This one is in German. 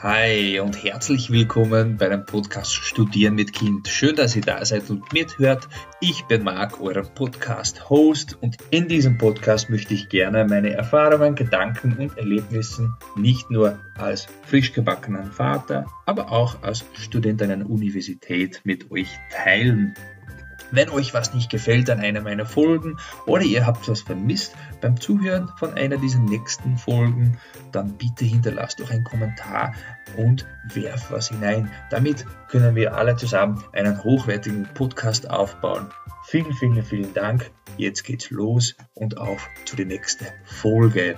Hi und herzlich willkommen bei dem Podcast Studieren mit Kind. Schön, dass ihr da seid und mithört. Ich bin Marc, euer Podcast-Host und in diesem Podcast möchte ich gerne meine Erfahrungen, Gedanken und Erlebnissen nicht nur als frisch gebackenen Vater, aber auch als Student einer Universität mit euch teilen. Wenn euch was nicht gefällt an einer meiner Folgen oder ihr habt was vermisst beim Zuhören von einer dieser nächsten Folgen, dann bitte hinterlasst doch einen Kommentar und werft was hinein. Damit können wir alle zusammen einen hochwertigen Podcast aufbauen. Vielen, vielen, vielen Dank. Jetzt geht's los und auf zu der nächsten Folge.